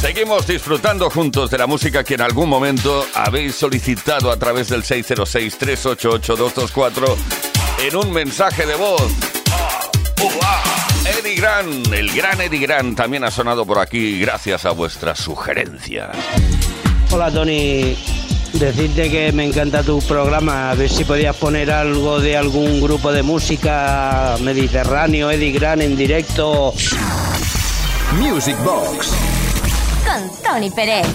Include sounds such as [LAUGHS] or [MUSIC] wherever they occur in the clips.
Seguimos disfrutando juntos de la música que en algún momento habéis solicitado a través del 606-388-224 en un mensaje de voz. Eddie Gran, el gran Eddie Gran también ha sonado por aquí gracias a vuestras sugerencias. Hola Tony, Decirte que me encanta tu programa, a ver si podías poner algo de algún grupo de música mediterráneo, Eddie Gran en directo. Music Box. Con Tony Pérez.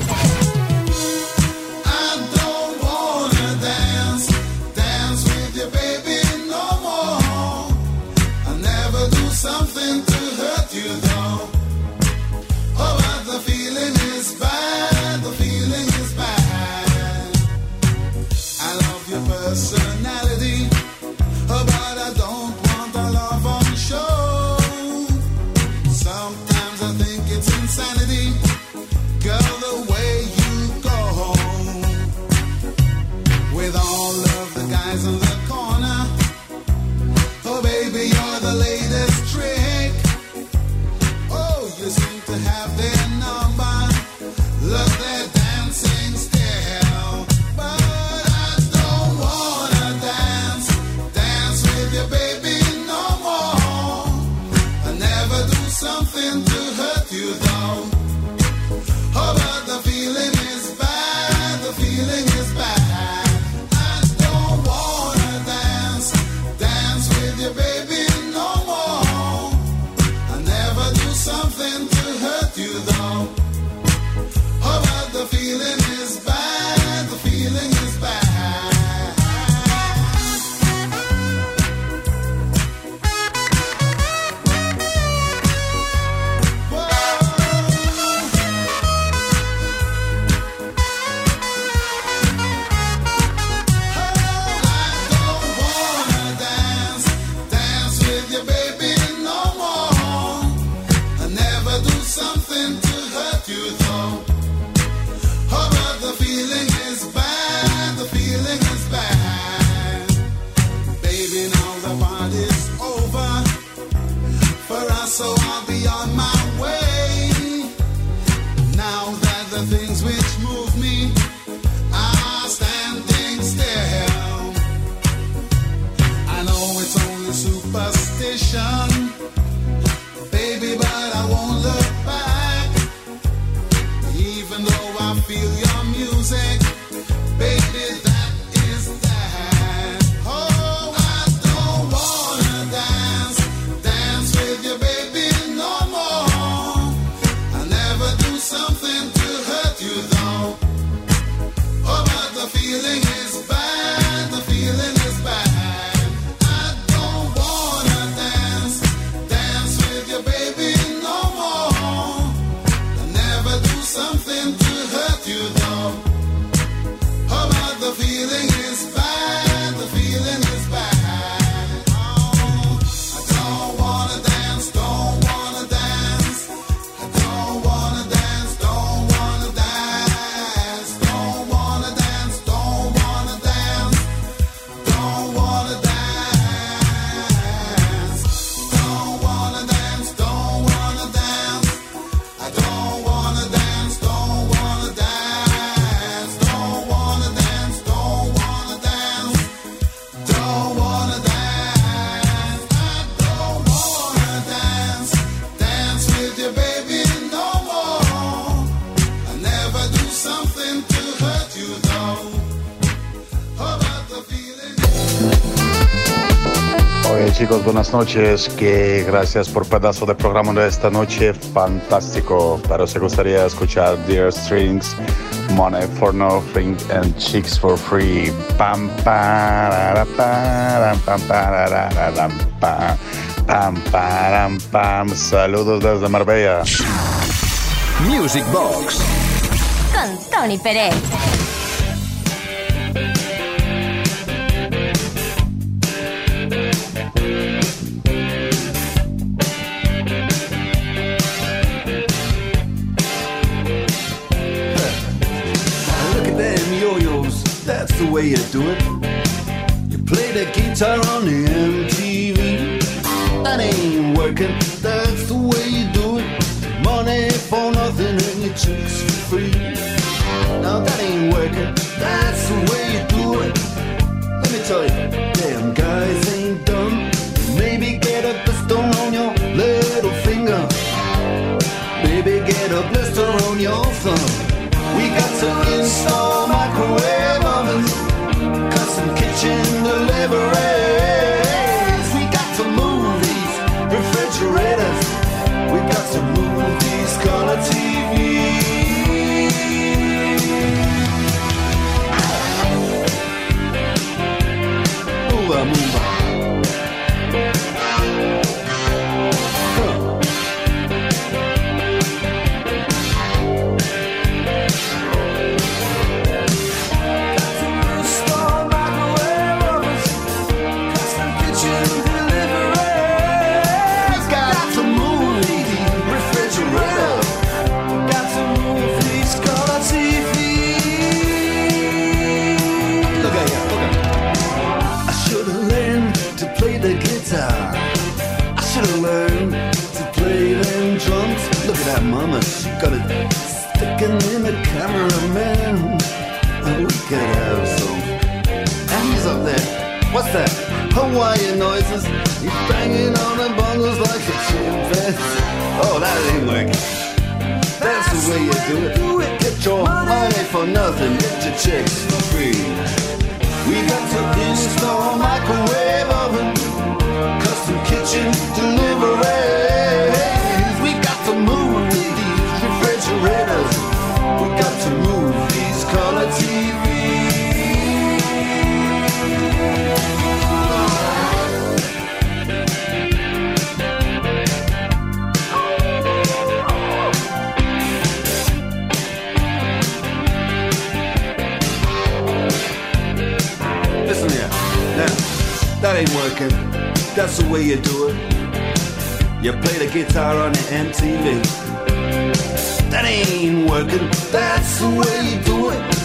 noches, que gracias por pedazo de programa de esta noche, fantástico. Pero se gustaría escuchar Dear Strings, Money for Nothing and Chicks for Free. Pam, pam, pam, pam, pam, pam, pam, pam, pam. Saludos desde Marbella. Music Box con Tony Pérez. guitar on it. Cameraman. And he's up there. What's that? Hawaiian noises. He's banging on the bongos like a chimpanzee. Oh, that ain't working. That's the way you do it. Get your money for nothing. Get your chicks for free. We got to install microwave oven, custom kitchen deliveries. We got to move these refrigerators. That's the way you do it. You play the guitar on the MTV. That ain't working. That's the way you do it.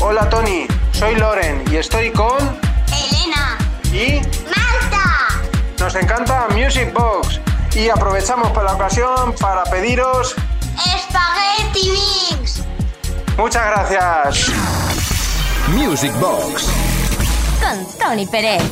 hola Tony. Soy Loren y estoy con Elena, y Malta, nos encanta Music Box y aprovechamos por la ocasión para pediros Spaghetti Mix. muchas gracias. Music Box. Con Tony Pérez.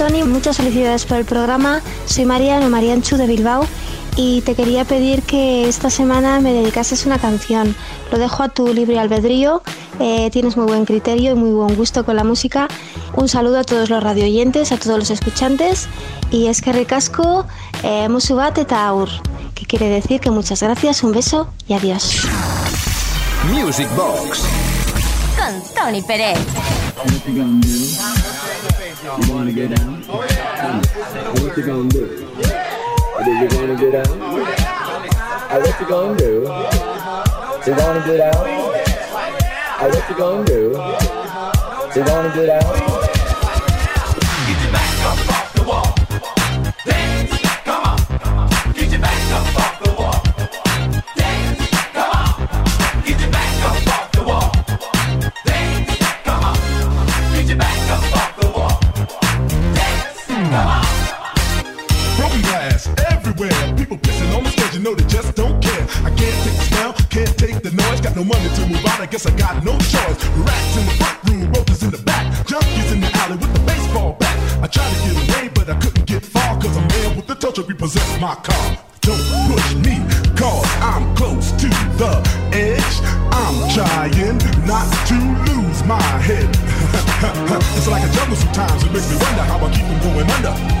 Tony, muchas felicidades por el programa. Soy Mariano Marianchu de Bilbao y te quería pedir que esta semana me dedicases una canción. Lo dejo a tu libre albedrío. eh, tienes muy buen criterio y muy buen gusto con la música. Un saludo a todos los radioyentes, a todos los escuchantes y es que ricasco eh, musu bat eta aur. Que quiere decir que muchas gracias, un beso y adiós. Music Box. Con Tony Pérez. What you gonna do? You wanna get down? What you gonna do? Do you wanna get down? Uh, what you gonna do? You wanna get out? Uh, what you gonna do? You wanna get out? Pissing on the stage, you know they just don't care. I can't take the smell, can't take the noise. Got no money to move out, I guess I got no choice. Rats in the front room, roaches in the back. Junkies in the alley with the baseball bat. I tried to get away, but I couldn't get far. Cause a man with the touch repossessed my car. Don't push me, cause I'm close to the edge. I'm trying not to lose my head. [LAUGHS] it's like a jungle sometimes, it makes me wonder how I keep from going under.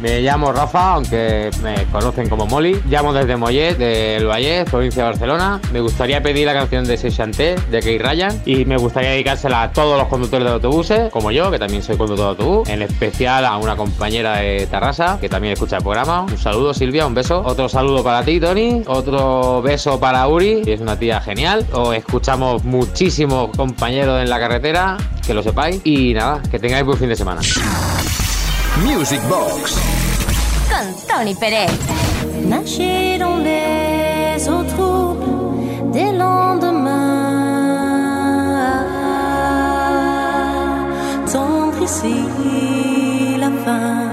Me llamo Rafa, aunque me conocen como Molly. Llamo desde Mollet, del Vallés, provincia de Barcelona. Me gustaría pedir la canción de Seixanté, de Key Ryan, y me gustaría dedicársela a todos los conductores de autobuses, como yo, que también soy conductor de autobús. En especial a una compañera de Tarrasa, que también escucha el programa. Un saludo, Silvia, un beso. Otro saludo para ti, Tony. Otro beso para Uri, que es una tía genial. Os escuchamos muchísimos compañeros en la carretera, que lo sepáis. Y nada, que tengáis buen fin de semana. Music Box. Con Tony Pérez. Nager dans les eaux troubles des lendemains. Tendre ici la fin.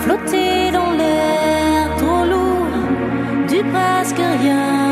Flotter dans l'air trop lourd du presque rien.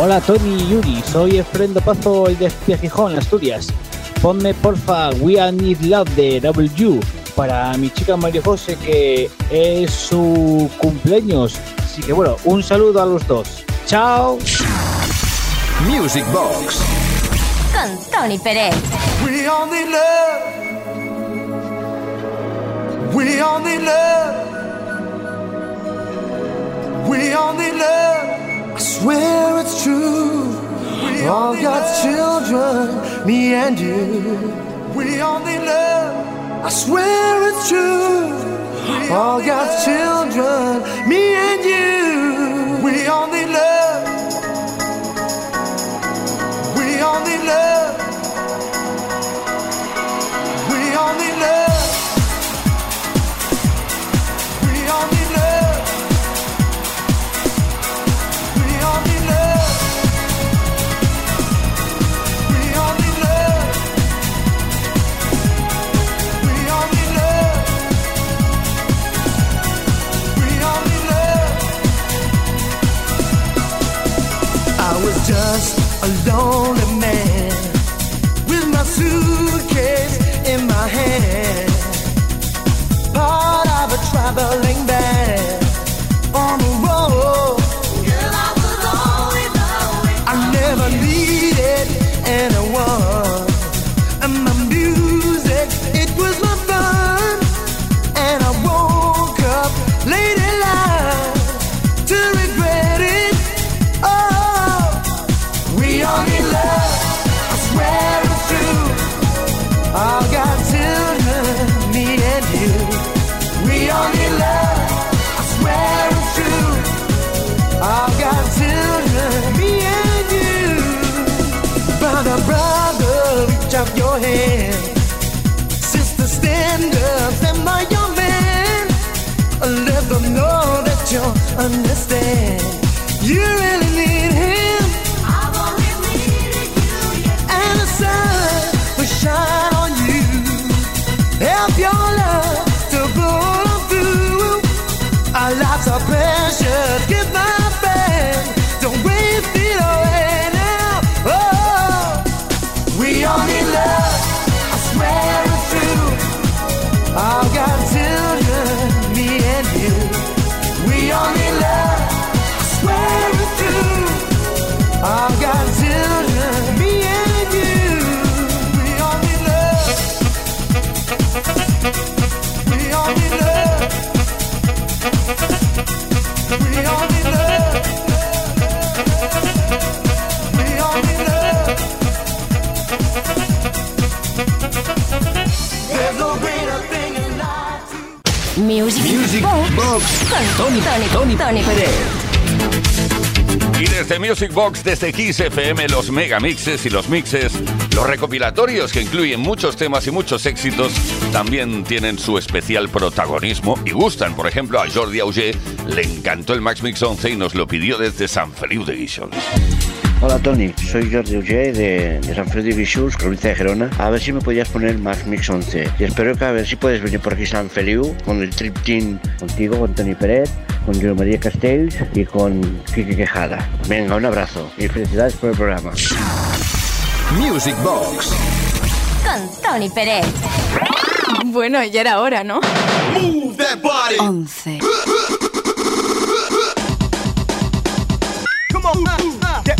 Hola Tony y Yuri, soy Efrendo Pazo y de Gijón, Asturias. Ponme porfa We Are Need Love de W para mi chica María José que es su cumpleaños. Así que bueno, un saludo a los dos. Chao. Music Box. Con Tony Pérez. We all need love. We all need love. We all need love. I swear it's true. We all God's children, me and you. We need love. I swear it's true. All God's children, me and you. We need love. We need love. Just a lonely man with my suitcase in my hand, part of a traveling band on the Tony, Tony, Tony Tony Pérez. Y desde Music Box, desde Kiss FM, los megamixes y los mixes, los recopilatorios que incluyen muchos temas y muchos éxitos, también tienen su especial protagonismo y gustan. Por ejemplo, a Jordi Auger le encantó el Max Mix 11 y nos lo pidió desde San Feliu de Guixols. Hola Tony, soy Jordi Uller de, de San de Guixols, provincia de Gerona. A ver si me podías poner Max Mix 11. Y espero que a ver si puedes venir por aquí San Feliu con el Trip Team contigo, con Tony Pérez, con Joan María Castells y con Kike Quejada. Venga, un abrazo y felicidades por el programa. Music Box. Con Tony Pérez. Bueno, ya era hora, ¿no? Move that body. 11. Come on, uh, uh,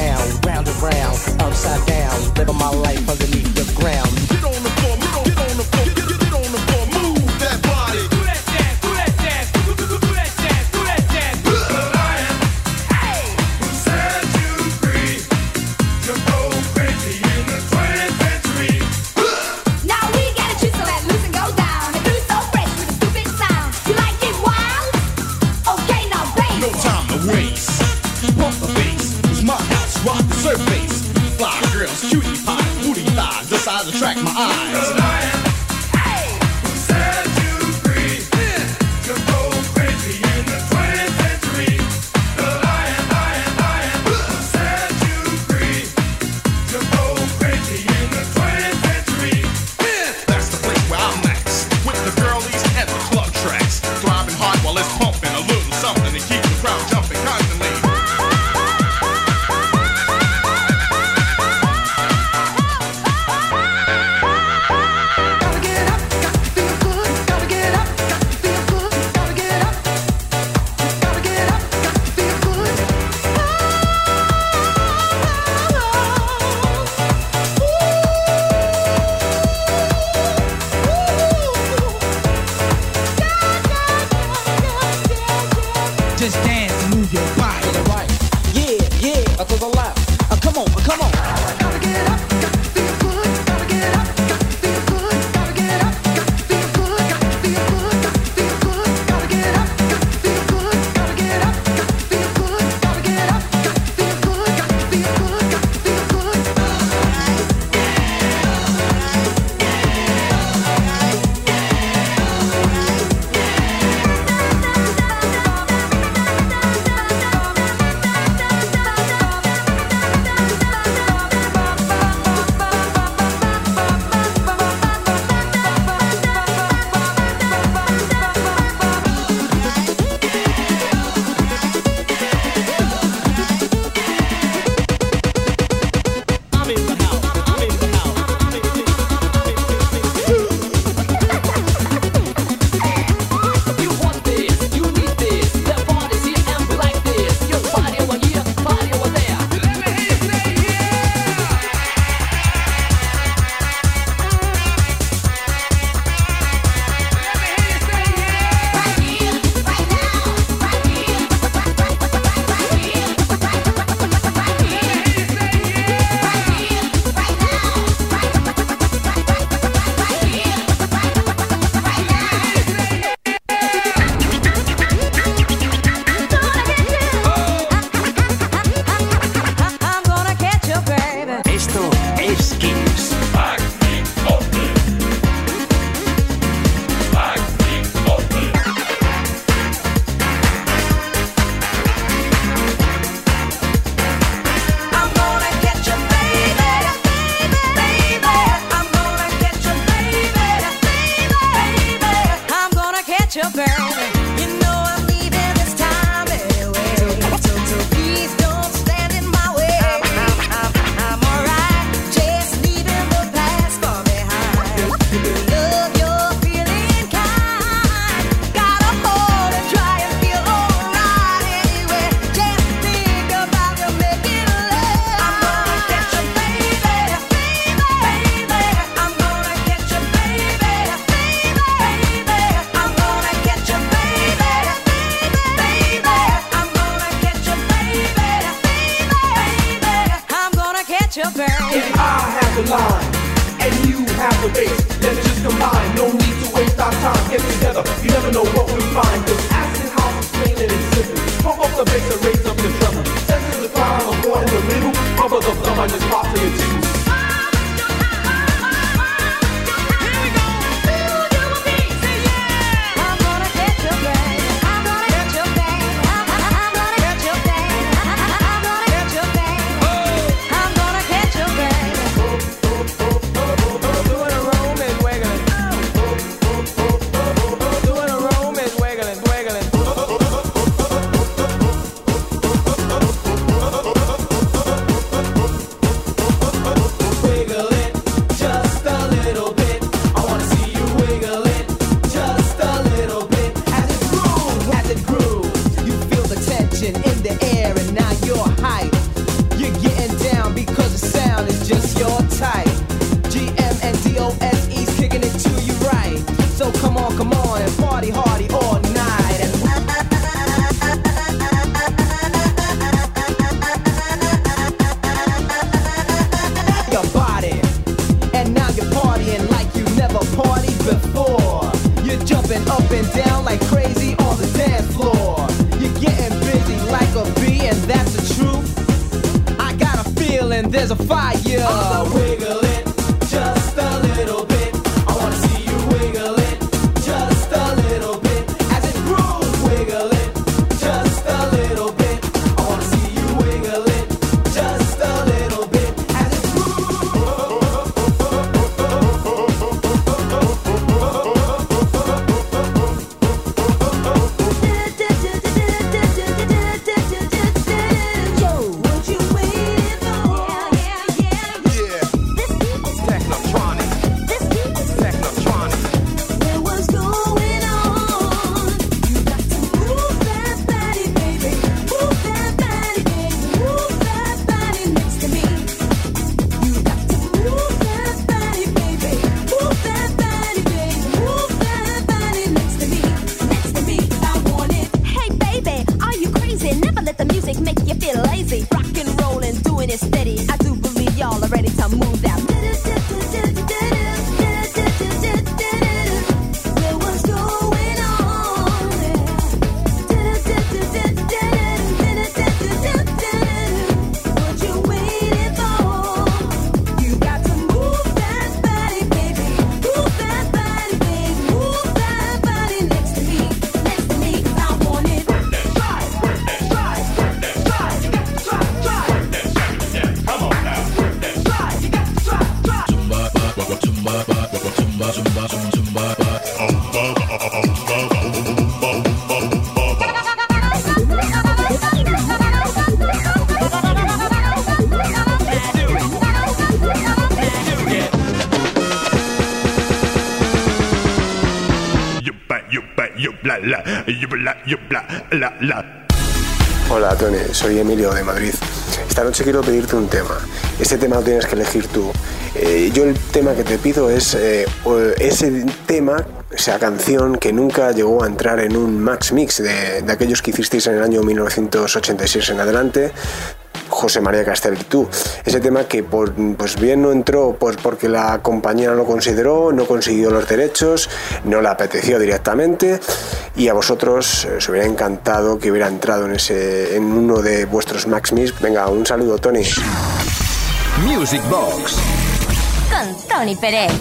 down, round and round, upside down, living my life underneath the ground. Hola, Tony, soy Emilio de Madrid. Esta noche quiero pedirte un tema. Este tema lo tienes que elegir tú. Eh, yo el tema que te pido es eh, ese tema, esa canción que nunca llegó a entrar en un Max Mix de, aquellos que hicisteis en el año 1986 en adelante, José María Castell y tú. Ese tema que pues bien no entró pues porque la compañía no lo consideró, no consiguió los derechos, no le apeteció directamente y a vosotros eh, os hubiera encantado que hubiera entrado en, ese, en uno de vuestros Max Mix. Venga, un saludo, Tony. Music Box. Con Tony Pérez.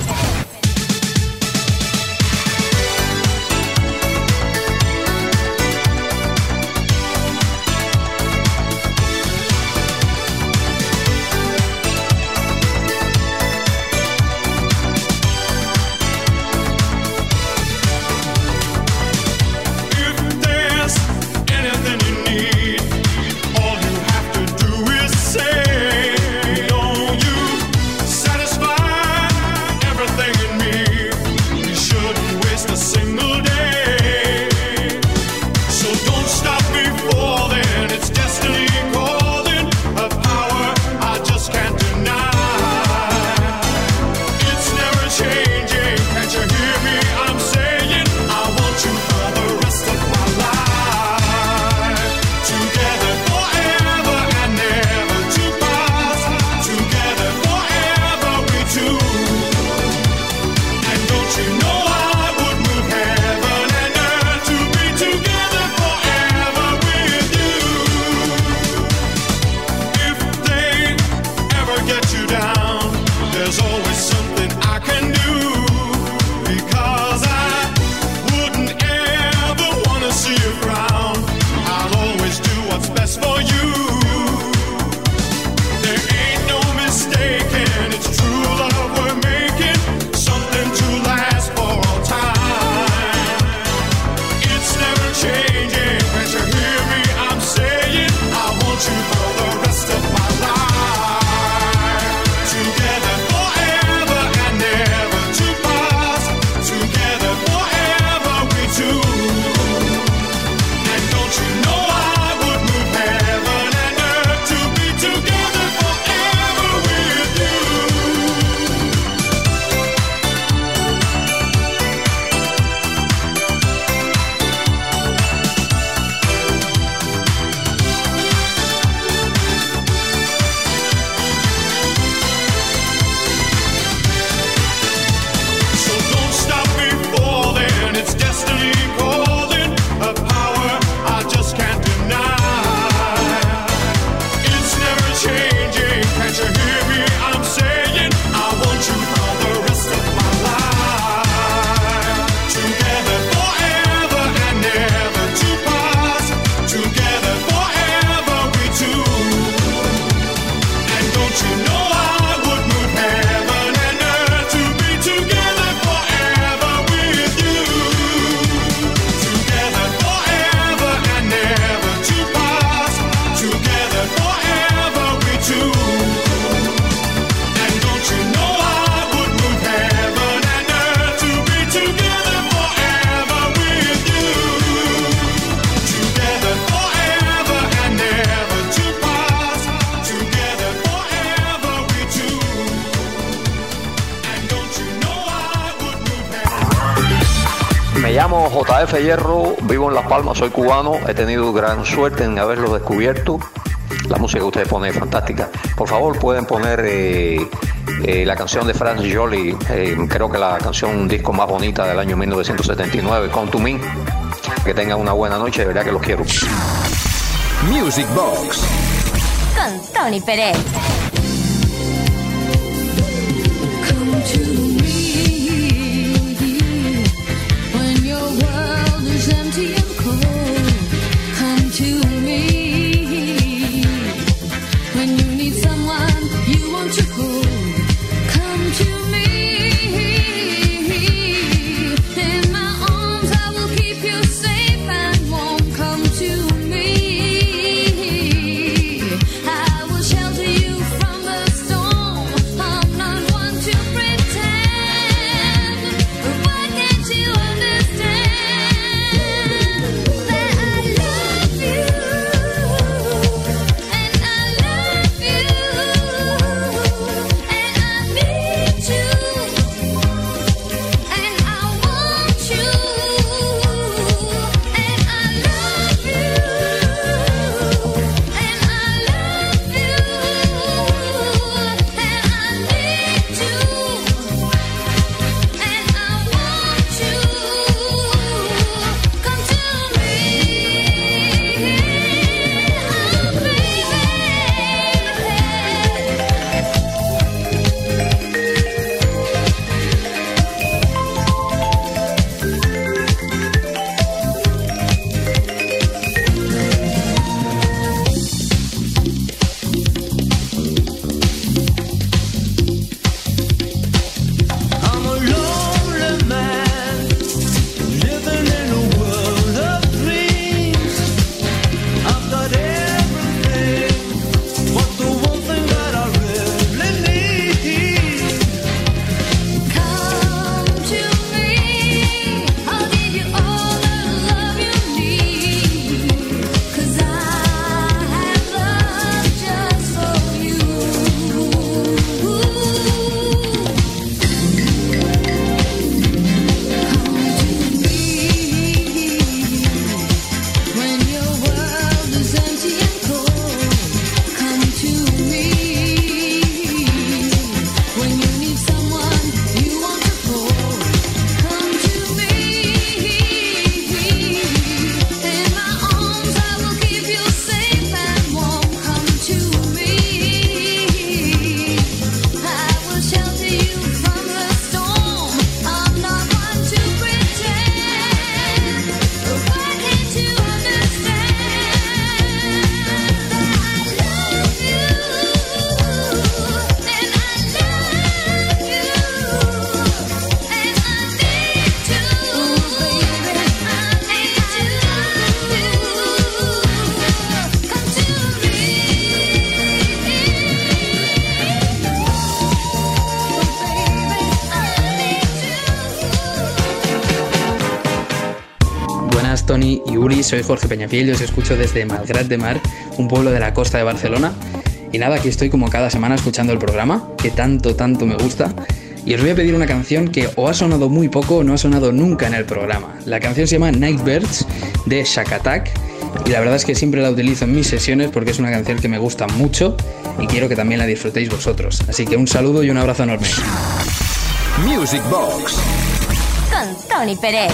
Soy cubano, he tenido gran suerte en haberlo descubierto. La música que ustedes ponen es fantástica. Por favor, pueden poner eh, eh, la canción de Franz Jolie, eh, creo que la canción, un disco más bonita del año 1979, Come to Me. Que tengan una buena noche, de verdad que los quiero. Music Box. Con Tony Pérez. Soy Jorge Peñafiel y os escucho desde Malgrat de Mar, un pueblo de la costa de Barcelona. Y nada, aquí estoy como cada semana escuchando el programa, que tanto, tanto me gusta. Y os voy a pedir una canción que o ha sonado muy poco o no ha sonado nunca en el programa. La canción se llama Nightbirds de Shack Attack y la verdad es que siempre la utilizo en mis sesiones porque es una canción que me gusta mucho y quiero que también la disfrutéis vosotros. Así que un saludo y un abrazo enorme. Music Box. Con Tony Pérez.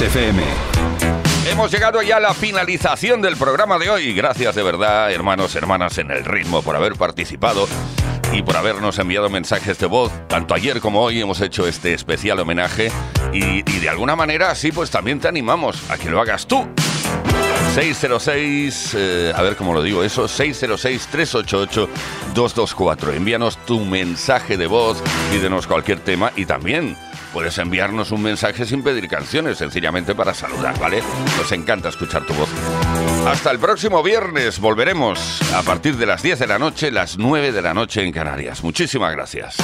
FM. Hemos llegado ya a la finalización del programa de hoy. Gracias de verdad, hermanos, hermanas en el ritmo, por haber participado y por habernos enviado mensajes de voz. Tanto ayer como hoy hemos hecho este especial homenaje y, y de alguna manera así pues también te animamos a que lo hagas tú. 606, eh, a ver cómo lo digo eso, 606-388-224. Envíanos tu mensaje de voz, pídenos cualquier tema y también puedes enviarnos un mensaje sin pedir canciones, sencillamente para saludar, ¿vale? Nos encanta escuchar tu voz. Hasta el próximo viernes volveremos a partir de las 10 de la noche, las 9 de la noche en Canarias. Muchísimas gracias.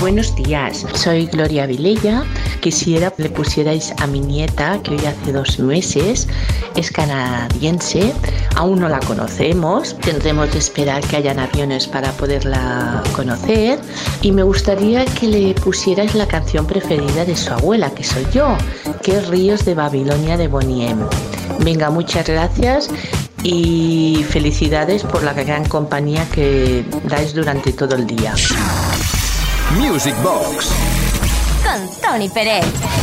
Buenos días, soy Gloria Vilella. Quisiera le pusierais a mi nieta, que hoy hace dos meses es canadiense, aún no la conocemos, tendremos que esperar que hayan aviones para poderla conocer y me gustaría que le pusierais la canción preferida de su abuela, que soy yo, que es Ríos de Babilonia de Boniem. Venga, muchas gracias y felicidades por la gran compañía que dais durante todo el día. Music Box Con Tony Pérez.